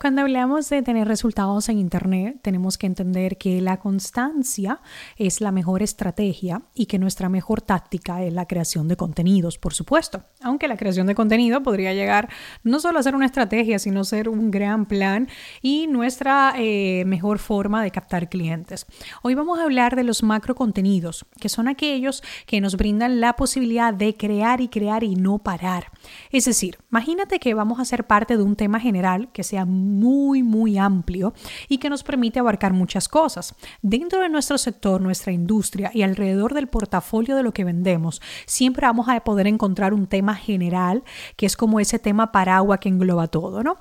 Cuando hablamos de tener resultados en Internet, tenemos que entender que la constancia es la mejor estrategia y que nuestra mejor táctica es la creación de contenidos, por supuesto. Aunque la creación de contenido podría llegar no solo a ser una estrategia, sino ser un gran plan y nuestra eh, mejor forma de captar clientes. Hoy vamos a hablar de los macro contenidos, que son aquellos que nos brindan la posibilidad de crear y crear y no parar. Es decir, imagínate que vamos a ser parte de un tema general que sea muy, muy amplio y que nos permite abarcar muchas cosas. Dentro de nuestro sector, nuestra industria y alrededor del portafolio de lo que vendemos, siempre vamos a poder encontrar un tema general que es como ese tema paraguas que engloba todo, ¿no?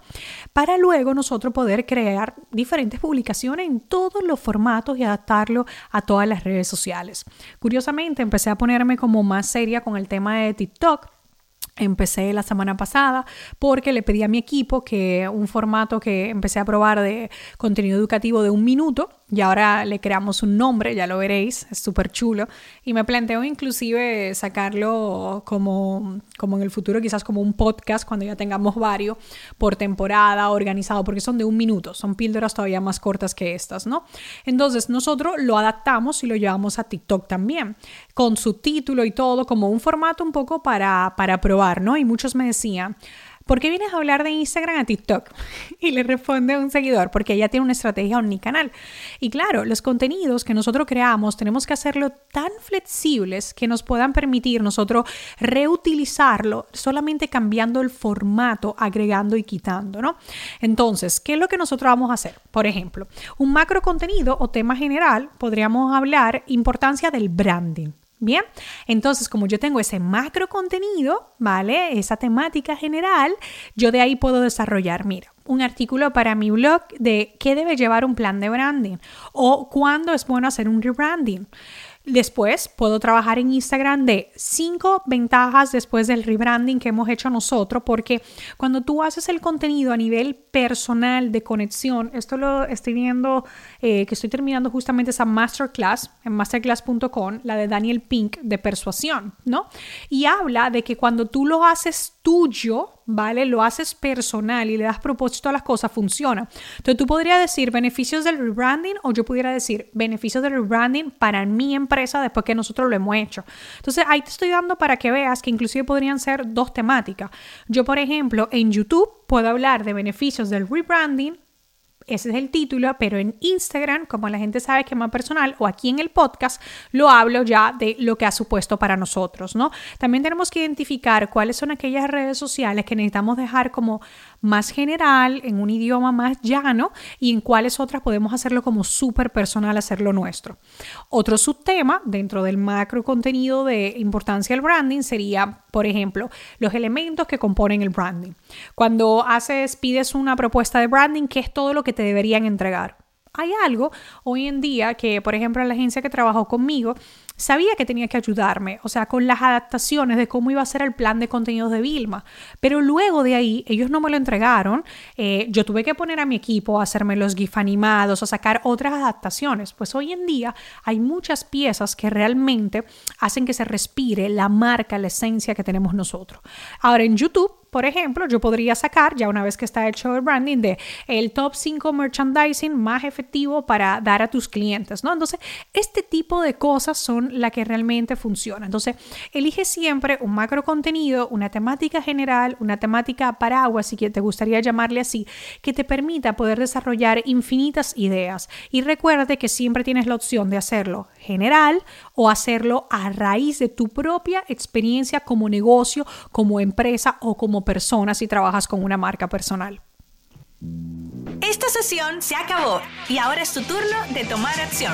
Para luego nosotros poder crear diferentes publicaciones en todos los formatos y adaptarlo a todas las redes sociales. Curiosamente, empecé a ponerme como más seria con el tema de TikTok Empecé la semana pasada porque le pedí a mi equipo que un formato que empecé a probar de contenido educativo de un minuto y ahora le creamos un nombre, ya lo veréis, es súper chulo. Y me planteo inclusive sacarlo como, como en el futuro, quizás como un podcast cuando ya tengamos varios por temporada organizado, porque son de un minuto, son píldoras todavía más cortas que estas, ¿no? Entonces nosotros lo adaptamos y lo llevamos a TikTok también, con su título y todo, como un formato un poco para, para probar, ¿no? Y muchos me decían, ¿por qué vienes a hablar de Instagram a TikTok? Y le responde un seguidor, porque ella tiene una estrategia omnicanal. Y claro, los contenidos que nosotros creamos tenemos que hacerlo tan flexibles que nos puedan permitir nosotros reutilizarlo solamente cambiando el formato, agregando y quitando, ¿no? Entonces, ¿qué es lo que nosotros vamos a hacer? Por ejemplo, un macro contenido o tema general, podríamos hablar importancia del branding. Bien, entonces como yo tengo ese macro contenido, ¿vale? Esa temática general, yo de ahí puedo desarrollar, mira, un artículo para mi blog de qué debe llevar un plan de branding o cuándo es bueno hacer un rebranding. Después puedo trabajar en Instagram de cinco ventajas después del rebranding que hemos hecho nosotros, porque cuando tú haces el contenido a nivel personal de conexión, esto lo estoy viendo, eh, que estoy terminando justamente esa masterclass en masterclass.com, la de Daniel Pink de persuasión, ¿no? Y habla de que cuando tú lo haces tuyo, ¿vale? Lo haces personal y le das propósito a las cosas, funciona. Entonces tú podrías decir beneficios del rebranding o yo pudiera decir beneficios del rebranding para mi empresa después que nosotros lo hemos hecho. Entonces ahí te estoy dando para que veas que inclusive podrían ser dos temáticas. Yo, por ejemplo, en YouTube puedo hablar de beneficios del rebranding ese es el título, pero en Instagram, como la gente sabe que es más personal, o aquí en el podcast, lo hablo ya de lo que ha supuesto para nosotros, ¿no? También tenemos que identificar cuáles son aquellas redes sociales que necesitamos dejar como más general, en un idioma más llano, y en cuáles otras podemos hacerlo como súper personal, hacerlo nuestro. Otro subtema dentro del macro contenido de importancia del branding sería, por ejemplo, los elementos que componen el branding. Cuando haces, pides una propuesta de branding, ¿qué es todo lo que te deberían entregar? Hay algo hoy en día que, por ejemplo, la agencia que trabajó conmigo, sabía que tenía que ayudarme, o sea, con las adaptaciones de cómo iba a ser el plan de contenidos de Vilma. Pero luego de ahí, ellos no me lo entregaron. Eh, yo tuve que poner a mi equipo a hacerme los GIF animados, a sacar otras adaptaciones. Pues hoy en día hay muchas piezas que realmente hacen que se respire la marca, la esencia que tenemos nosotros. Ahora en YouTube por ejemplo, yo podría sacar, ya una vez que está hecho el branding, de el top 5 merchandising más efectivo para dar a tus clientes, ¿no? Entonces, este tipo de cosas son las que realmente funcionan. Entonces, elige siempre un macro contenido, una temática general, una temática paraguas, si te gustaría llamarle así, que te permita poder desarrollar infinitas ideas. Y recuerde que siempre tienes la opción de hacerlo general o hacerlo a raíz de tu propia experiencia como negocio, como empresa o como persona si trabajas con una marca personal. Esta sesión se acabó y ahora es tu turno de tomar acción.